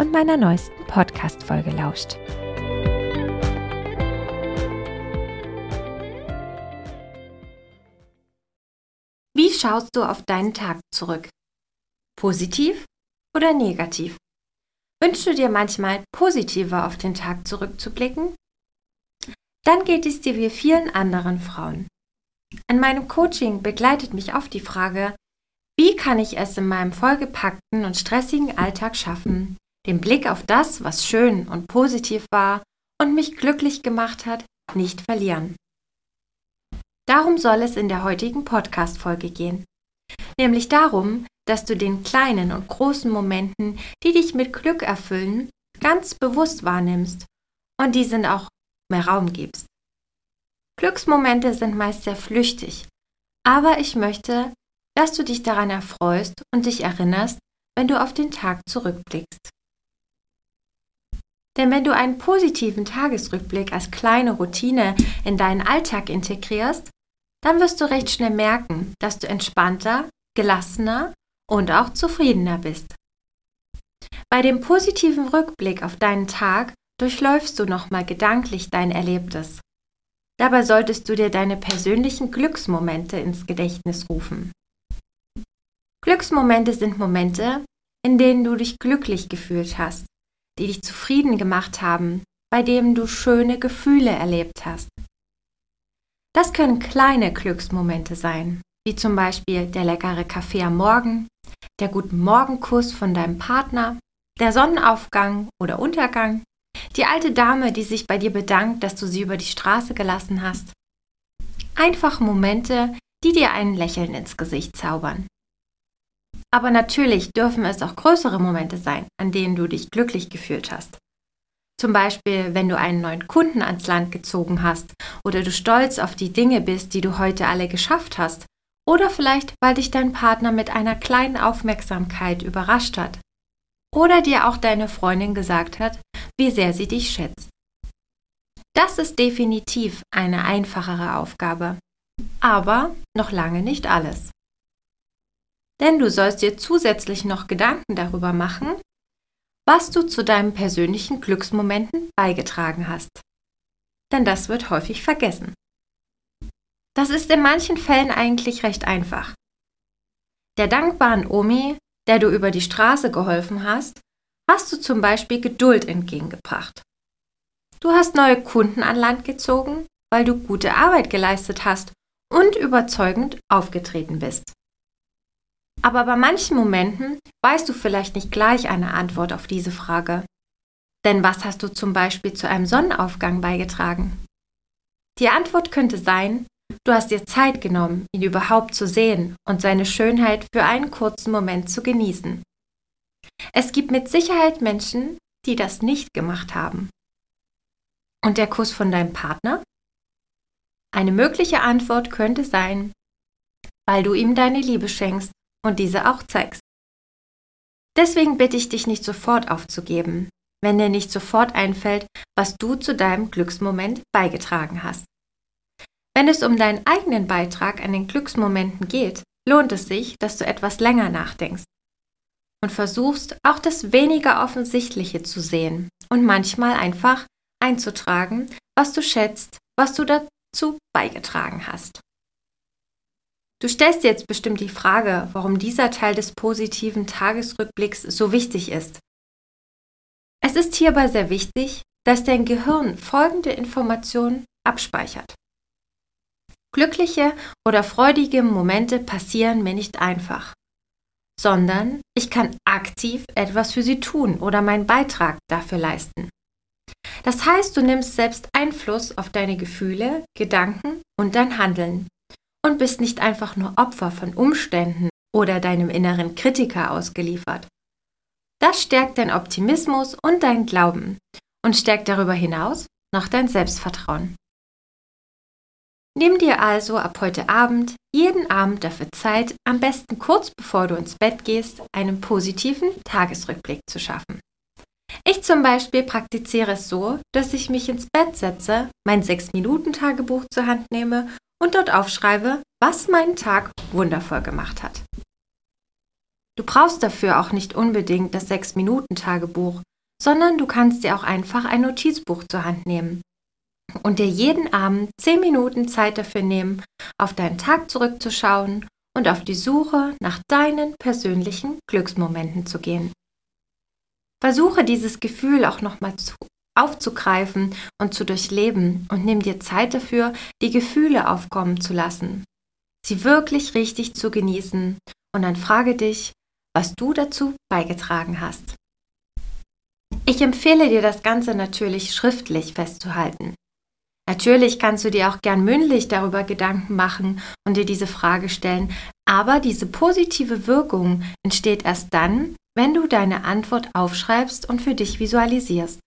und meiner neuesten Podcast-Folge lauscht. Wie schaust du auf deinen Tag zurück? Positiv oder negativ? Wünschst du dir manchmal positiver auf den Tag zurückzublicken? Dann geht es dir wie vielen anderen Frauen. In meinem Coaching begleitet mich oft die Frage, wie kann ich es in meinem vollgepackten und stressigen Alltag schaffen, den Blick auf das, was schön und positiv war und mich glücklich gemacht hat, nicht verlieren. Darum soll es in der heutigen Podcast-Folge gehen. Nämlich darum, dass du den kleinen und großen Momenten, die dich mit Glück erfüllen, ganz bewusst wahrnimmst und diesen auch mehr Raum gibst. Glücksmomente sind meist sehr flüchtig, aber ich möchte, dass du dich daran erfreust und dich erinnerst, wenn du auf den Tag zurückblickst. Denn wenn du einen positiven Tagesrückblick als kleine Routine in deinen Alltag integrierst, dann wirst du recht schnell merken, dass du entspannter, gelassener und auch zufriedener bist. Bei dem positiven Rückblick auf deinen Tag durchläufst du nochmal gedanklich dein Erlebtes. Dabei solltest du dir deine persönlichen Glücksmomente ins Gedächtnis rufen. Glücksmomente sind Momente, in denen du dich glücklich gefühlt hast, die dich zufrieden gemacht haben, bei denen du schöne Gefühle erlebt hast. Das können kleine Glücksmomente sein, wie zum Beispiel der leckere Kaffee am Morgen, der guten Morgenkuss von deinem Partner, der Sonnenaufgang oder Untergang, die alte Dame, die sich bei dir bedankt, dass du sie über die Straße gelassen hast. Einfach Momente, die dir ein Lächeln ins Gesicht zaubern. Aber natürlich dürfen es auch größere Momente sein, an denen du dich glücklich gefühlt hast. Zum Beispiel, wenn du einen neuen Kunden ans Land gezogen hast oder du stolz auf die Dinge bist, die du heute alle geschafft hast. Oder vielleicht, weil dich dein Partner mit einer kleinen Aufmerksamkeit überrascht hat. Oder dir auch deine Freundin gesagt hat, wie sehr sie dich schätzt. Das ist definitiv eine einfachere Aufgabe. Aber noch lange nicht alles. Denn du sollst dir zusätzlich noch Gedanken darüber machen, was du zu deinen persönlichen Glücksmomenten beigetragen hast. Denn das wird häufig vergessen. Das ist in manchen Fällen eigentlich recht einfach. Der dankbaren Omi, der du über die Straße geholfen hast, hast du zum Beispiel Geduld entgegengebracht. Du hast neue Kunden an Land gezogen, weil du gute Arbeit geleistet hast und überzeugend aufgetreten bist. Aber bei manchen Momenten weißt du vielleicht nicht gleich eine Antwort auf diese Frage. Denn was hast du zum Beispiel zu einem Sonnenaufgang beigetragen? Die Antwort könnte sein, du hast dir Zeit genommen, ihn überhaupt zu sehen und seine Schönheit für einen kurzen Moment zu genießen. Es gibt mit Sicherheit Menschen, die das nicht gemacht haben. Und der Kuss von deinem Partner? Eine mögliche Antwort könnte sein, weil du ihm deine Liebe schenkst und diese auch zeigst. Deswegen bitte ich dich nicht sofort aufzugeben, wenn dir nicht sofort einfällt, was du zu deinem Glücksmoment beigetragen hast. Wenn es um deinen eigenen Beitrag an den Glücksmomenten geht, lohnt es sich, dass du etwas länger nachdenkst und versuchst auch das weniger Offensichtliche zu sehen und manchmal einfach einzutragen, was du schätzt, was du dazu beigetragen hast. Du stellst jetzt bestimmt die Frage, warum dieser Teil des positiven Tagesrückblicks so wichtig ist. Es ist hierbei sehr wichtig, dass dein Gehirn folgende Informationen abspeichert. Glückliche oder freudige Momente passieren mir nicht einfach, sondern ich kann aktiv etwas für sie tun oder meinen Beitrag dafür leisten. Das heißt, du nimmst selbst Einfluss auf deine Gefühle, Gedanken und dein Handeln und bist nicht einfach nur Opfer von Umständen oder deinem inneren Kritiker ausgeliefert. Das stärkt dein Optimismus und dein Glauben und stärkt darüber hinaus noch dein Selbstvertrauen. Nimm dir also ab heute Abend jeden Abend dafür Zeit, am besten kurz bevor du ins Bett gehst, einen positiven Tagesrückblick zu schaffen. Ich zum Beispiel praktiziere es so, dass ich mich ins Bett setze, mein 6-Minuten-Tagebuch zur Hand nehme und dort aufschreibe, was meinen Tag wundervoll gemacht hat. Du brauchst dafür auch nicht unbedingt das 6-Minuten-Tagebuch, sondern du kannst dir auch einfach ein Notizbuch zur Hand nehmen und dir jeden Abend 10 Minuten Zeit dafür nehmen, auf deinen Tag zurückzuschauen und auf die Suche nach deinen persönlichen Glücksmomenten zu gehen. Versuche dieses Gefühl auch nochmal aufzugreifen und zu durchleben und nimm dir Zeit dafür, die Gefühle aufkommen zu lassen, sie wirklich richtig zu genießen und dann frage dich, was du dazu beigetragen hast. Ich empfehle dir das Ganze natürlich schriftlich festzuhalten. Natürlich kannst du dir auch gern mündlich darüber Gedanken machen und dir diese Frage stellen, aber diese positive Wirkung entsteht erst dann, wenn du deine Antwort aufschreibst und für dich visualisierst.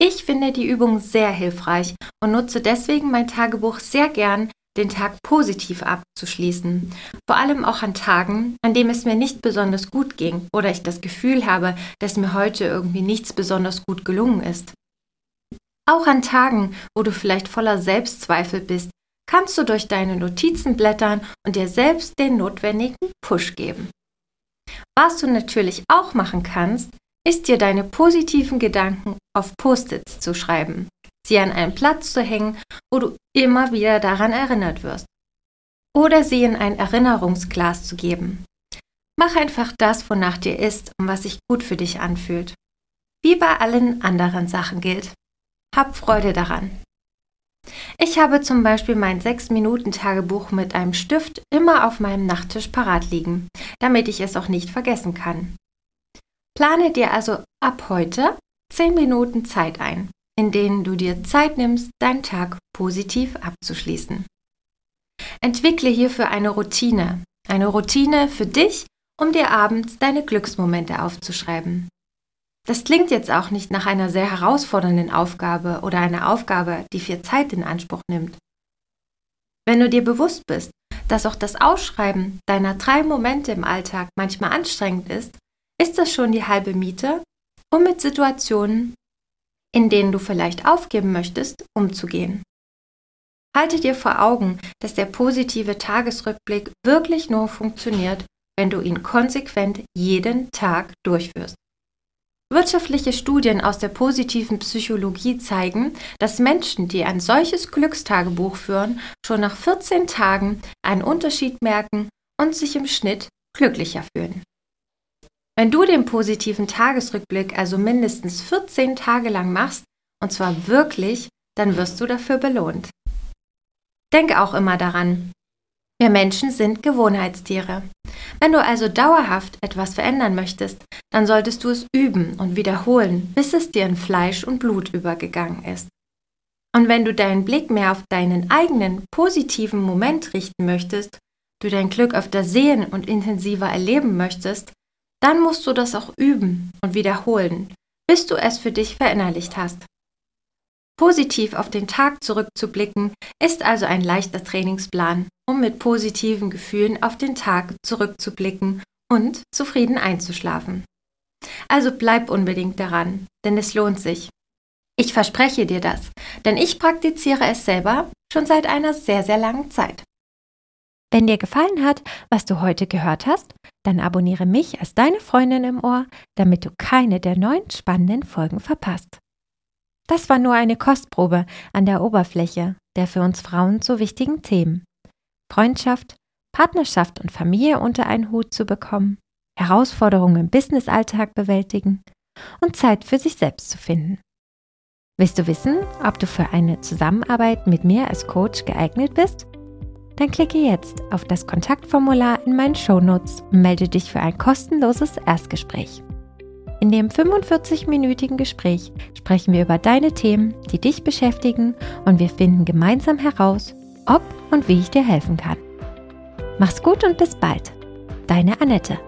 Ich finde die Übung sehr hilfreich und nutze deswegen mein Tagebuch sehr gern, den Tag positiv abzuschließen. Vor allem auch an Tagen, an denen es mir nicht besonders gut ging oder ich das Gefühl habe, dass mir heute irgendwie nichts besonders gut gelungen ist. Auch an Tagen, wo du vielleicht voller Selbstzweifel bist, kannst du durch deine Notizen blättern und dir selbst den notwendigen Push geben. Was du natürlich auch machen kannst, ist dir deine positiven Gedanken auf Post-its zu schreiben, sie an einen Platz zu hängen, wo du immer wieder daran erinnert wirst. Oder sie in ein Erinnerungsglas zu geben. Mach einfach das, wonach dir ist und was sich gut für dich anfühlt. Wie bei allen anderen Sachen gilt. Hab Freude daran. Ich habe zum Beispiel mein 6-Minuten-Tagebuch mit einem Stift immer auf meinem Nachttisch parat liegen, damit ich es auch nicht vergessen kann. Plane dir also ab heute 10 Minuten Zeit ein, in denen du dir Zeit nimmst, deinen Tag positiv abzuschließen. Entwickle hierfür eine Routine, eine Routine für dich, um dir abends deine Glücksmomente aufzuschreiben. Das klingt jetzt auch nicht nach einer sehr herausfordernden Aufgabe oder einer Aufgabe, die viel Zeit in Anspruch nimmt. Wenn du dir bewusst bist, dass auch das Ausschreiben deiner drei Momente im Alltag manchmal anstrengend ist, ist das schon die halbe Miete, um mit Situationen, in denen du vielleicht aufgeben möchtest, umzugehen. Halte dir vor Augen, dass der positive Tagesrückblick wirklich nur funktioniert, wenn du ihn konsequent jeden Tag durchführst. Wirtschaftliche Studien aus der positiven Psychologie zeigen, dass Menschen, die ein solches Glückstagebuch führen, schon nach 14 Tagen einen Unterschied merken und sich im Schnitt glücklicher fühlen. Wenn du den positiven Tagesrückblick also mindestens 14 Tage lang machst, und zwar wirklich, dann wirst du dafür belohnt. Denke auch immer daran, wir Menschen sind Gewohnheitstiere. Wenn du also dauerhaft etwas verändern möchtest, dann solltest du es üben und wiederholen, bis es dir in Fleisch und Blut übergegangen ist. Und wenn du deinen Blick mehr auf deinen eigenen positiven Moment richten möchtest, du dein Glück öfter sehen und intensiver erleben möchtest, dann musst du das auch üben und wiederholen, bis du es für dich verinnerlicht hast. Positiv auf den Tag zurückzublicken ist also ein leichter Trainingsplan, um mit positiven Gefühlen auf den Tag zurückzublicken und zufrieden einzuschlafen. Also bleib unbedingt daran, denn es lohnt sich. Ich verspreche dir das, denn ich praktiziere es selber schon seit einer sehr, sehr langen Zeit. Wenn dir gefallen hat, was du heute gehört hast, dann abonniere mich als deine Freundin im Ohr, damit du keine der neuen spannenden Folgen verpasst. Das war nur eine Kostprobe an der Oberfläche der für uns Frauen so wichtigen Themen. Freundschaft, Partnerschaft und Familie unter einen Hut zu bekommen, Herausforderungen im Businessalltag bewältigen und Zeit für sich selbst zu finden. Willst du wissen, ob du für eine Zusammenarbeit mit mir als Coach geeignet bist? Dann klicke jetzt auf das Kontaktformular in meinen Shownotes und melde dich für ein kostenloses Erstgespräch. In dem 45-minütigen Gespräch sprechen wir über deine Themen, die dich beschäftigen und wir finden gemeinsam heraus, ob und wie ich dir helfen kann. Mach's gut und bis bald. Deine Annette.